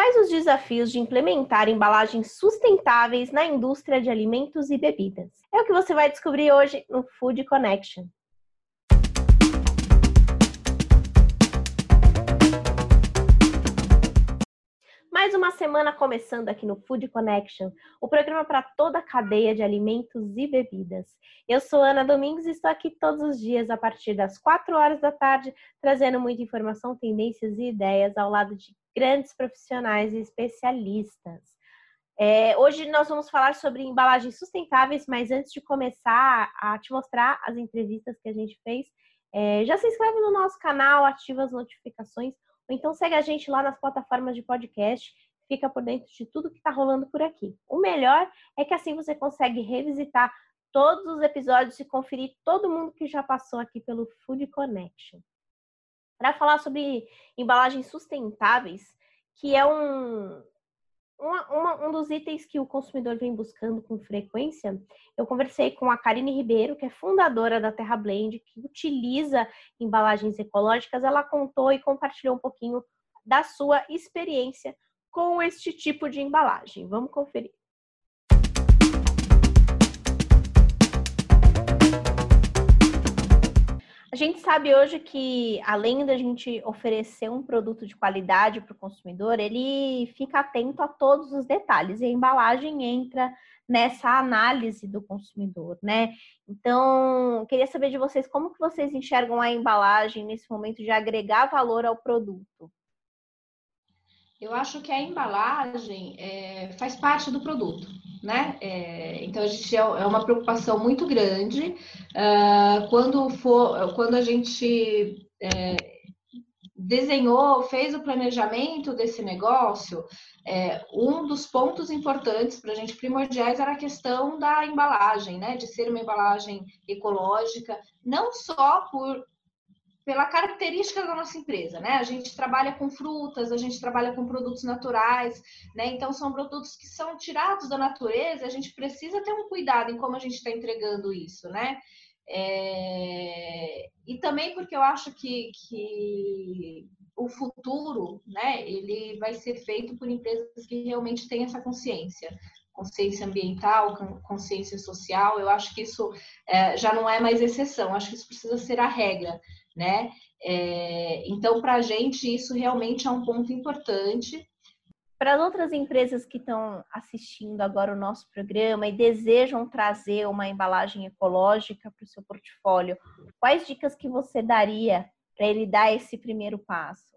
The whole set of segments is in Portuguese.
Quais os desafios de implementar embalagens sustentáveis na indústria de alimentos e bebidas? É o que você vai descobrir hoje no Food Connection. Mais uma semana começando aqui no Food Connection, o programa para toda a cadeia de alimentos e bebidas. Eu sou Ana Domingos e estou aqui todos os dias a partir das 4 horas da tarde, trazendo muita informação, tendências e ideias ao lado de grandes profissionais e especialistas. É, hoje nós vamos falar sobre embalagens sustentáveis, mas antes de começar a te mostrar as entrevistas que a gente fez, é, já se inscreve no nosso canal, ativa as notificações ou então segue a gente lá nas plataformas de podcast, fica por dentro de tudo que está rolando por aqui. O melhor é que assim você consegue revisitar todos os episódios e conferir todo mundo que já passou aqui pelo Food Connection. Para falar sobre embalagens sustentáveis, que é um, uma, uma, um dos itens que o consumidor vem buscando com frequência, eu conversei com a Karine Ribeiro, que é fundadora da Terra Blend, que utiliza embalagens ecológicas. Ela contou e compartilhou um pouquinho da sua experiência com este tipo de embalagem. Vamos conferir. A gente sabe hoje que, além da gente oferecer um produto de qualidade para o consumidor, ele fica atento a todos os detalhes e a embalagem entra nessa análise do consumidor, né? Então, queria saber de vocês como que vocês enxergam a embalagem nesse momento de agregar valor ao produto. Eu acho que a embalagem é, faz parte do produto, né? É, então a gente é, é uma preocupação muito grande uh, quando for, quando a gente é, desenhou, fez o planejamento desse negócio, é, um dos pontos importantes para a gente primordiais era a questão da embalagem, né? De ser uma embalagem ecológica, não só por pela característica da nossa empresa, né? A gente trabalha com frutas, a gente trabalha com produtos naturais, né? Então são produtos que são tirados da natureza, a gente precisa ter um cuidado em como a gente está entregando isso, né? É... E também porque eu acho que, que o futuro, né, ele vai ser feito por empresas que realmente têm essa consciência, consciência ambiental, consciência social. Eu acho que isso é, já não é mais exceção, acho que isso precisa ser a regra né? É, então, para a gente, isso realmente é um ponto importante. Para as outras empresas que estão assistindo agora o nosso programa e desejam trazer uma embalagem ecológica para o seu portfólio, quais dicas que você daria para ele dar esse primeiro passo?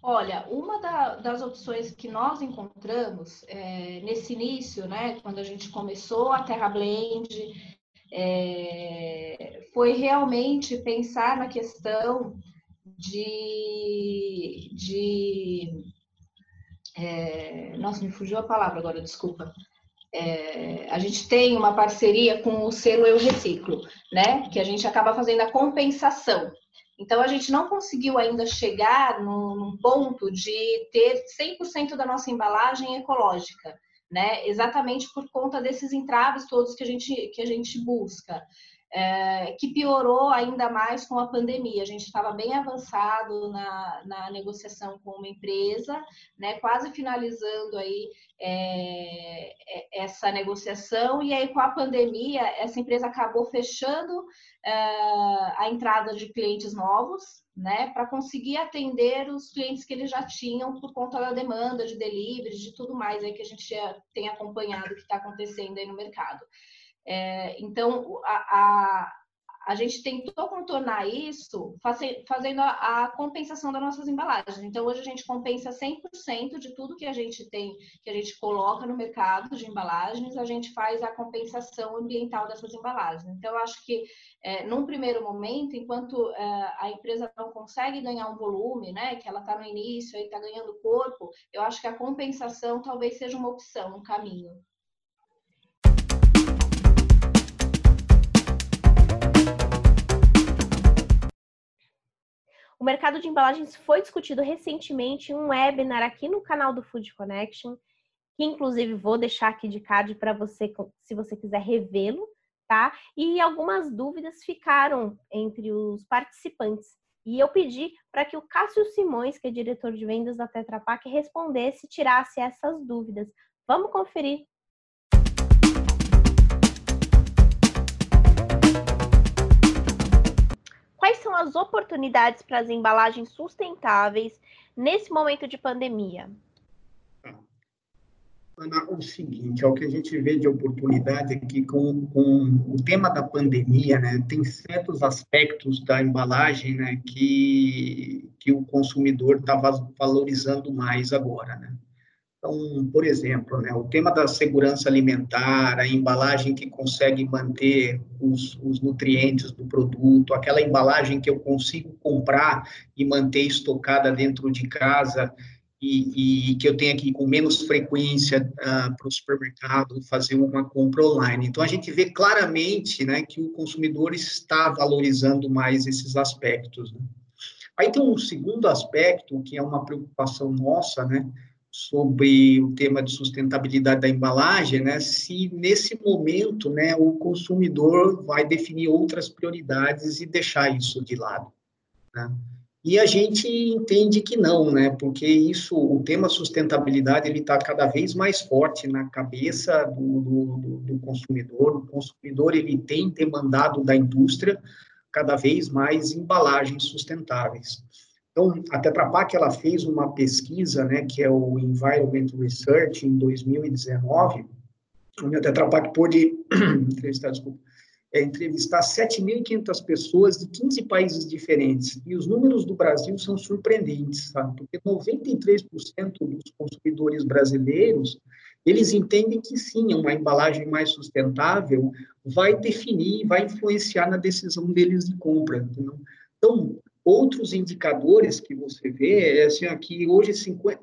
Olha, uma da, das opções que nós encontramos é, nesse início, né, quando a gente começou a Terra Blend, é, foi realmente pensar na questão de. de é, nossa, me fugiu a palavra agora, desculpa. É, a gente tem uma parceria com o selo Eu Reciclo, né? Que a gente acaba fazendo a compensação. Então, a gente não conseguiu ainda chegar num, ponto de ter 100% da nossa embalagem ecológica né? Exatamente por conta desses entraves todos que a gente, que a gente busca. É, que piorou ainda mais com a pandemia. A gente estava bem avançado na, na negociação com uma empresa, né, quase finalizando aí é, é essa negociação, e aí com a pandemia, essa empresa acabou fechando é, a entrada de clientes novos, né, para conseguir atender os clientes que eles já tinham por conta da demanda de delivery, de tudo mais aí que a gente tem acompanhado que está acontecendo aí no mercado. É, então, a, a, a, gente tentou contornar isso fazendo a, a, compensação das nossas embalagens. Então, hoje a gente compensa 100% de tudo que a gente tem, que a gente coloca no mercado de embalagens, a gente faz a compensação ambiental dessas embalagens. Então, eu acho que é, num primeiro momento, enquanto é, a empresa não consegue ganhar um volume, né, que ela está no início e está ganhando corpo, eu acho que a compensação talvez seja uma opção, um caminho. O mercado de embalagens foi discutido recentemente em um webinar aqui no canal do Food Connection, que inclusive vou deixar aqui de card para você, se você quiser revê-lo tá? E algumas dúvidas ficaram entre os participantes. E eu pedi para que o Cássio Simões, que é diretor de vendas da Tetra Pak, respondesse e tirasse essas dúvidas. Vamos conferir. Quais são as oportunidades para as embalagens sustentáveis nesse momento de pandemia? Ana, o seguinte, é o que a gente vê de oportunidade aqui com, com o tema da pandemia, né, tem certos aspectos da embalagem, né, que, que o consumidor está valorizando mais agora, né. Então, por exemplo, né, o tema da segurança alimentar, a embalagem que consegue manter os, os nutrientes do produto, aquela embalagem que eu consigo comprar e manter estocada dentro de casa, e, e, que eu tenha que ir com menos frequência uh, para o supermercado fazer uma compra online. Então, a gente vê claramente né, que o consumidor está valorizando mais esses aspectos. Né? Aí tem um segundo aspecto, que é uma preocupação nossa, né, sobre o tema de sustentabilidade da embalagem, né, se nesse momento né, o consumidor vai definir outras prioridades e deixar isso de lado. Né? E a gente entende que não, né? Porque isso, o tema sustentabilidade, ele está cada vez mais forte na cabeça do, do, do, consumidor. O consumidor ele tem demandado da indústria cada vez mais embalagens sustentáveis. Então, a Tetra Pak ela fez uma pesquisa, né, que é o Environment Research em 2019, onde a Tetra Pak pôde entrevistar, desculpa, é, entrevistar 7.500 pessoas de 15 países diferentes. E os números do Brasil são surpreendentes, sabe? Porque 93% dos consumidores brasileiros, eles entendem que sim, uma embalagem mais sustentável vai definir, vai influenciar na decisão deles de compra. Entendeu? Então, outros indicadores que você vê é assim, aqui hoje 50,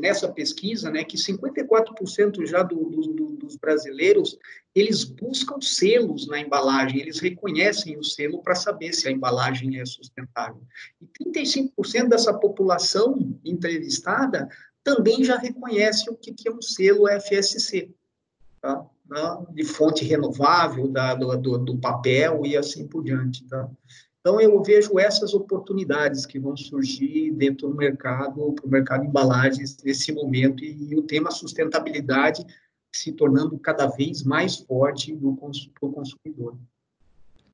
nessa pesquisa, né, que 54% já do, do, dos brasileiros, eles buscam selos na embalagem, eles reconhecem o selo para saber se a embalagem é sustentável. E 35% dessa população entrevistada também já reconhece o que, que é um selo FSC, tá? de fonte renovável, da, do, do papel e assim por diante. Tá? Então, eu vejo essas oportunidades que vão surgir dentro do mercado, para o mercado de embalagens nesse momento, e, e o tema sustentabilidade se tornando cada vez mais forte para o consumidor,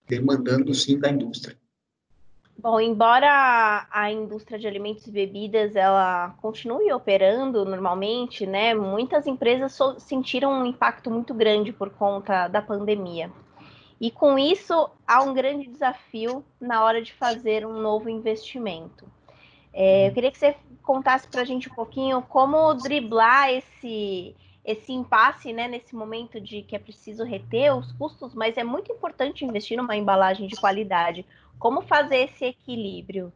demandando sim da indústria. Bom, embora a indústria de alimentos e bebidas ela continue operando normalmente, né, muitas empresas sentiram um impacto muito grande por conta da pandemia. E com isso, há um grande desafio na hora de fazer um novo investimento. É, eu queria que você contasse para a gente um pouquinho como driblar esse, esse impasse, né, nesse momento de que é preciso reter os custos, mas é muito importante investir numa embalagem de qualidade. Como fazer esse equilíbrio?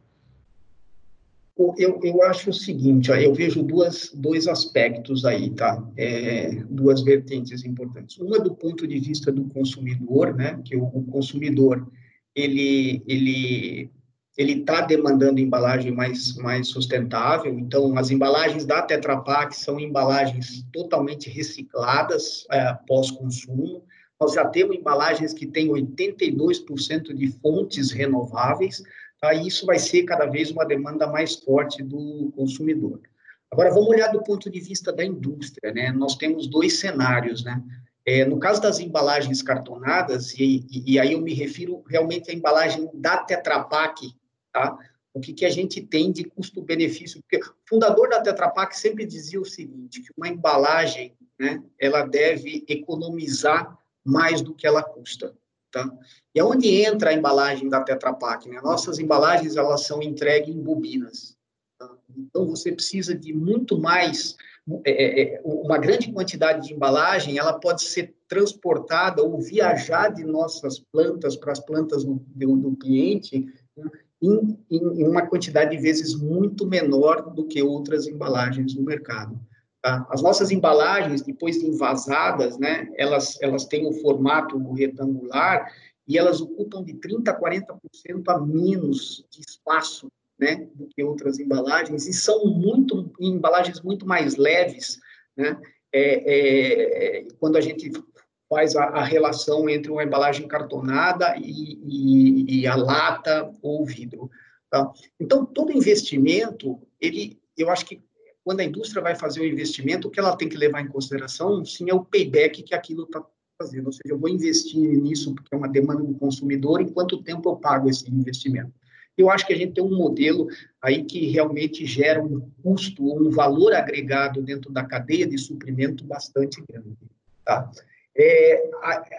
Eu, eu acho o seguinte, ó, eu vejo duas, dois aspectos aí, tá? É, duas vertentes importantes. Uma do ponto de vista do consumidor, né? Que o, o consumidor, ele, ele ele está demandando embalagem mais, mais sustentável. Então, as embalagens da Tetra Pak são embalagens totalmente recicladas é, pós-consumo. Nós já temos embalagens que têm 82% de fontes renováveis. Tá? E isso vai ser cada vez uma demanda mais forte do consumidor. Agora, vamos olhar do ponto de vista da indústria. Né? Nós temos dois cenários. Né? É, no caso das embalagens cartonadas, e, e, e, aí eu me refiro realmente à embalagem da Tetra Pak, tá? o que, que a gente tem de custo-benefício. Porque o fundador da Tetra Pak sempre dizia o seguinte, que uma embalagem né, ela deve economizar mais do que ela custa. Tá? E aonde entra a embalagem da Tetra Pak? Né? Nossas embalagens elas são entregues em bobinas. Tá? Então você precisa de muito mais, é, é, é, uma grande quantidade de embalagem, ela pode ser transportada ou viajar de nossas plantas para as plantas do, do, cliente né? em, em, uma quantidade de vezes muito menor do que outras embalagens no mercado. Tá? As nossas embalagens, depois de envasadas, né, elas, elas têm o formato retangular e elas ocupam de 30% a 40% a menos de espaço né, do que outras embalagens e são muito embalagens muito mais leves, né? É, é, quando a gente faz a, a, relação entre uma embalagem cartonada e, e, e, a lata ou vidro. Tá? Então, todo investimento, ele, eu acho que quando a indústria vai fazer o investimento, o que ela tem que levar em consideração, sim, é o payback que aquilo está fazendo. Ou seja, eu vou investir nisso porque é uma demanda do consumidor, em quanto tempo eu pago esse investimento. Eu acho que a gente tem um modelo aí que realmente gera um custo ou um valor agregado dentro da cadeia de suprimento bastante grande. Tá? É,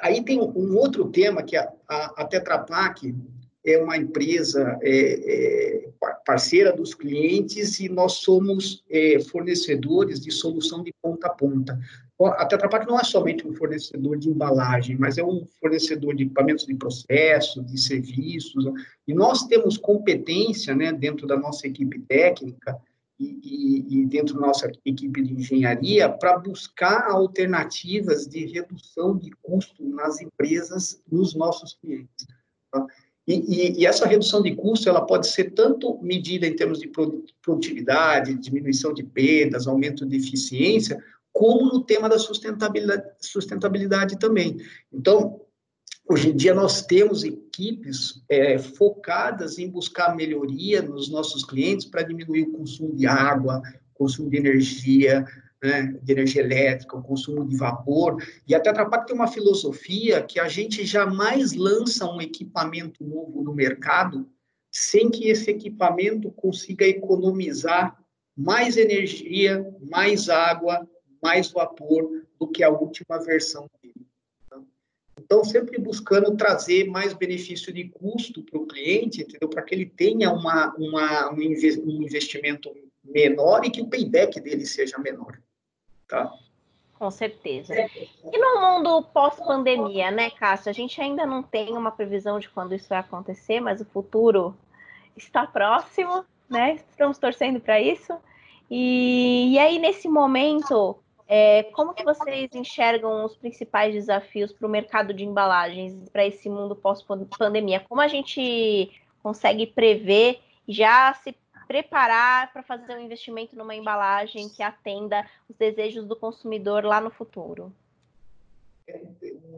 aí tem um outro tema que a, a, a Tetra Pak é uma empresa é, é, parceira dos clientes e nós somos é, fornecedores de solução de ponta a ponta. A Tetra Pak não é somente um fornecedor de embalagem, mas é um fornecedor de equipamentos de processo, de serviços, e nós temos competência, né, dentro da nossa equipe técnica e, e, e dentro da nossa equipe de engenharia, para buscar alternativas de redução de custo nas empresas, nos nossos clientes. Tá? E, e, e, essa redução de custo ela pode ser tanto medida em termos de produtividade, diminuição de perdas, aumento de eficiência, como no tema da sustentabilidade, sustentabilidade também. Então, hoje em dia nós temos equipes é, focadas em buscar melhoria nos nossos clientes para diminuir o consumo de água, consumo de energia, né, de energia elétrica, o consumo de vapor. E a Tetra Pak tem uma filosofia que a gente jamais lança um equipamento novo no mercado sem que esse equipamento consiga economizar mais energia, mais água, mais vapor do que a última versão dele. Tá? Então, sempre buscando trazer mais benefício de custo para o cliente, entendeu? Para que ele tenha uma, uma, um investimento menor e que o payback dele seja menor. Tá? Com certeza. E no mundo pós-pandemia, né, Cássio? A gente ainda não tem uma previsão de quando isso vai acontecer, mas o futuro está próximo, né? Estamos torcendo para isso. E, e, aí, nesse momento, é, como que vocês enxergam os principais desafios para o mercado de embalagens, para esse mundo pós-pandemia? Como a gente consegue prever já se preparar para fazer um investimento numa embalagem que atenda os desejos do consumidor lá no futuro?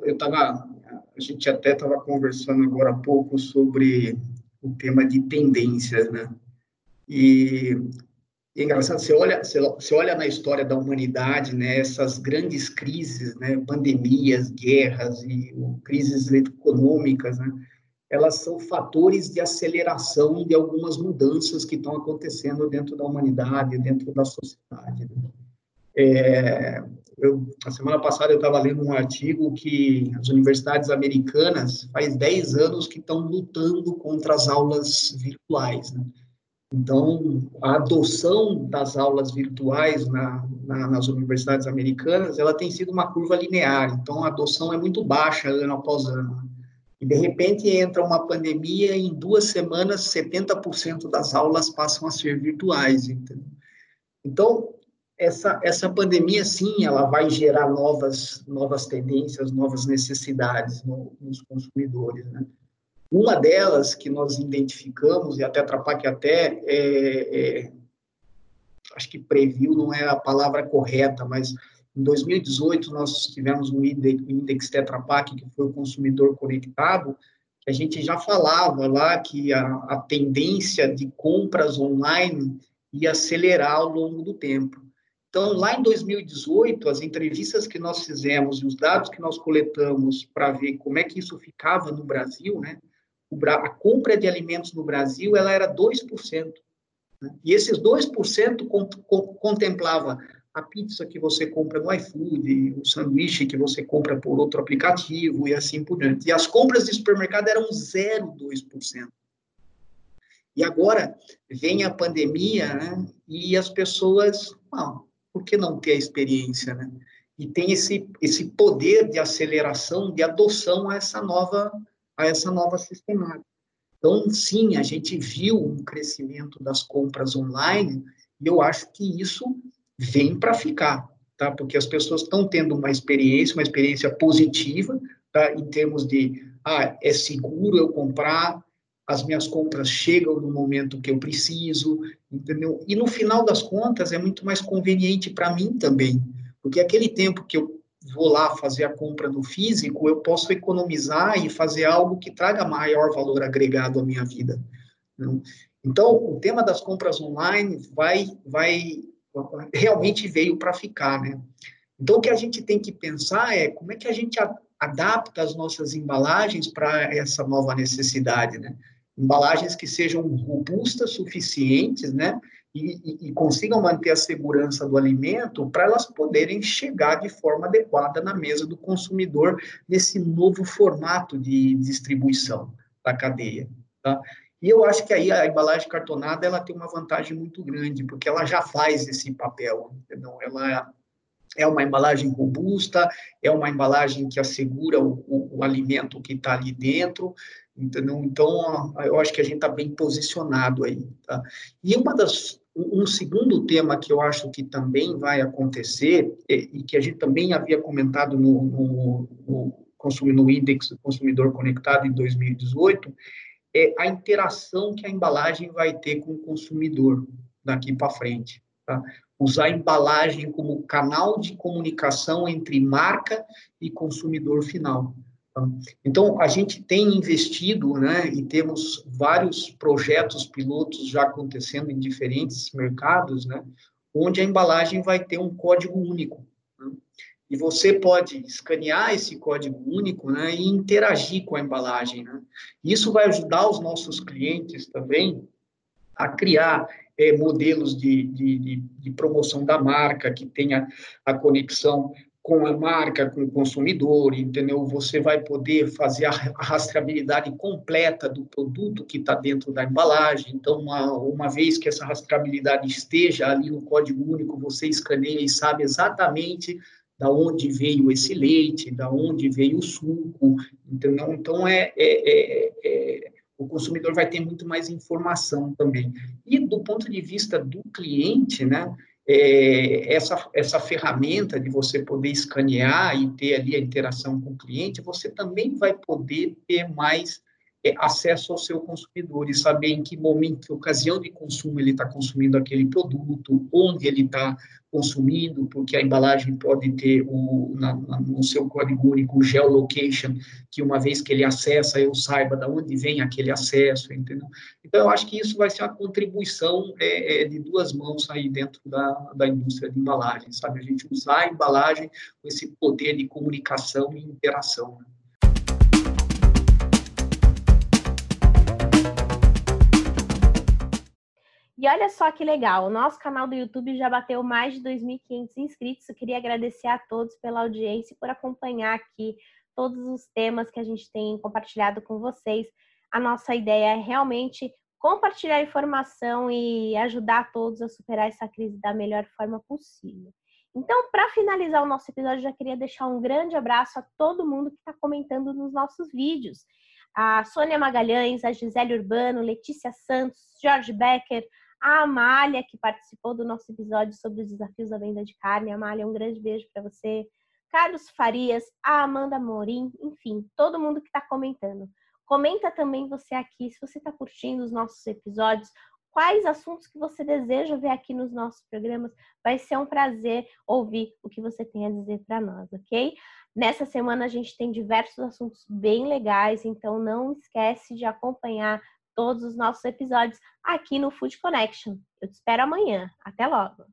Eu estava, a gente até estava conversando agora há pouco sobre o tema de tendências, né? E, é engraçado, você olha, você olha na história da humanidade, né, essas grandes crises, né, pandemias, guerras e crises econômicas, né, elas são fatores de aceleração de algumas mudanças que estão acontecendo dentro da humanidade, dentro da sociedade. É, eu, a semana passada eu estava lendo um artigo que as universidades americanas faz 10 anos que estão lutando contra as aulas virtuais. Né? Então, a adoção das aulas virtuais na, na, nas universidades americanas, ela tem sido uma curva linear. Então, a adoção é muito baixa ano após ano. E, de repente, entra uma pandemia e, em duas semanas, 70% das aulas passam a ser virtuais. Entendeu? Então, essa, essa pandemia, sim, ela vai gerar novas, novas tendências, novas necessidades no, nos consumidores, né? Uma delas que nós identificamos, e até Tetra até, é, é, acho que previu não é a palavra correta, mas em 2018, nós tivemos um índice Tetra Pak, que foi o consumidor conectado, que a gente já falava lá que a, a tendência de compras online ia acelerar ao longo do tempo. Então, lá em 2018, as entrevistas que nós fizemos e os dados que nós coletamos para ver como é que isso ficava no Brasil, né? a compra de alimentos no Brasil ela era 2%. Né? E esses 2% contemplava a pizza que você compra no iFood, o sanduíche que você compra por outro aplicativo e assim por diante. E as compras de supermercado eram 0,2%. E agora vem a pandemia, né? E as pessoas, não, por que não ter a experiência, né? E tem esse esse poder de aceleração, de adoção a essa nova a essa nova sistemática. Então, sim, a gente viu um crescimento das compras online e eu acho que isso vem para ficar, tá? Porque as pessoas estão tendo uma experiência, uma experiência positiva, tá? Em termos de, ah, é seguro eu comprar, as minhas compras chegam no momento que eu preciso, entendeu? E no final das contas é muito mais conveniente para mim também, porque aquele tempo que eu vou lá fazer a compra no físico, eu posso economizar e fazer algo que traga maior valor agregado à minha vida. Não? Então, o tema das compras online vai, vai realmente veio para ficar, né? Então, o que a gente tem que pensar é como é que a gente adapta as nossas embalagens para essa nova necessidade, né? Embalagens que sejam robustas, suficientes, né? E, e, e consigam manter a segurança do alimento para elas poderem chegar de forma adequada na mesa do consumidor nesse novo formato de distribuição da cadeia, tá? E eu acho que aí a embalagem cartonada ela tem uma vantagem muito grande, porque ela já faz esse papel, entendeu? Ela é uma embalagem robusta, é uma embalagem que assegura o, o, o alimento que está ali dentro, entendeu? Então, eu acho que a gente está bem posicionado aí, tá? E uma das, um segundo tema que eu acho que também vai acontecer, e que a gente também havia comentado no, no, no, no Index do Consumidor Conectado em 2018, é a interação que a embalagem vai ter com o consumidor daqui para frente. Tá? Usar a embalagem como canal de comunicação entre marca e consumidor final. Tá? Então, a gente tem investido, né, e temos vários projetos pilotos já acontecendo em diferentes mercados, né, onde a embalagem vai ter um código único. Né? E você pode escanear esse código único né, e interagir com a embalagem. Né? Isso vai ajudar os nossos clientes também a criar é, modelos de, de, de, promoção da marca, que tenha a conexão com a marca, com o consumidor, entendeu? Você vai poder fazer a rastreabilidade completa do produto que está dentro da embalagem. Então, uma, uma vez que essa rastreabilidade esteja ali no código único, você escaneia e sabe exatamente da onde veio esse leite, da onde veio o suco? Então, é, é, é, é, o consumidor vai ter muito mais informação também. E do ponto de vista do cliente, né, é, essa, essa ferramenta de você poder escanear e ter ali a interação com o cliente, você também vai poder ter mais acesso ao seu consumidor e saber em que momento, que ocasião de consumo ele está consumindo aquele produto, onde ele está consumindo, porque a embalagem pode ter o, na, na, no seu código único o geolocation, que uma vez que ele acessa, eu saiba de onde vem aquele acesso, entendeu? Então, eu acho que isso vai ser uma contribuição é, é, de duas mãos aí dentro da, da indústria de embalagem, sabe? A gente usar a embalagem com esse poder de comunicação e interação. Né? E olha só que legal, o nosso canal do YouTube já bateu mais de 2.500 inscritos. Eu queria agradecer a todos pela audiência e por acompanhar aqui todos os temas que a gente tem compartilhado com vocês. A nossa ideia é realmente compartilhar informação e ajudar todos a superar essa crise da melhor forma possível. Então, para finalizar o nosso episódio, já queria deixar um grande abraço a todo mundo que está comentando nos nossos vídeos. A Sônia Magalhães, a Gisele Urbano, Letícia Santos, Jorge Becker, a Amália, que participou do nosso episódio sobre os desafios da venda de carne. Amália, um grande beijo para você. Carlos Farias, a Amanda Morim, enfim, todo mundo que está comentando. Comenta também você aqui, se você está curtindo os nossos episódios, quais assuntos que você deseja ver aqui nos nossos programas. Vai ser um prazer ouvir o que você tem a dizer para nós, ok? Nessa semana a gente tem diversos assuntos bem legais, então não esquece de acompanhar todos os nossos episódios aqui no Food Connection. Eu te espero amanhã. Até logo!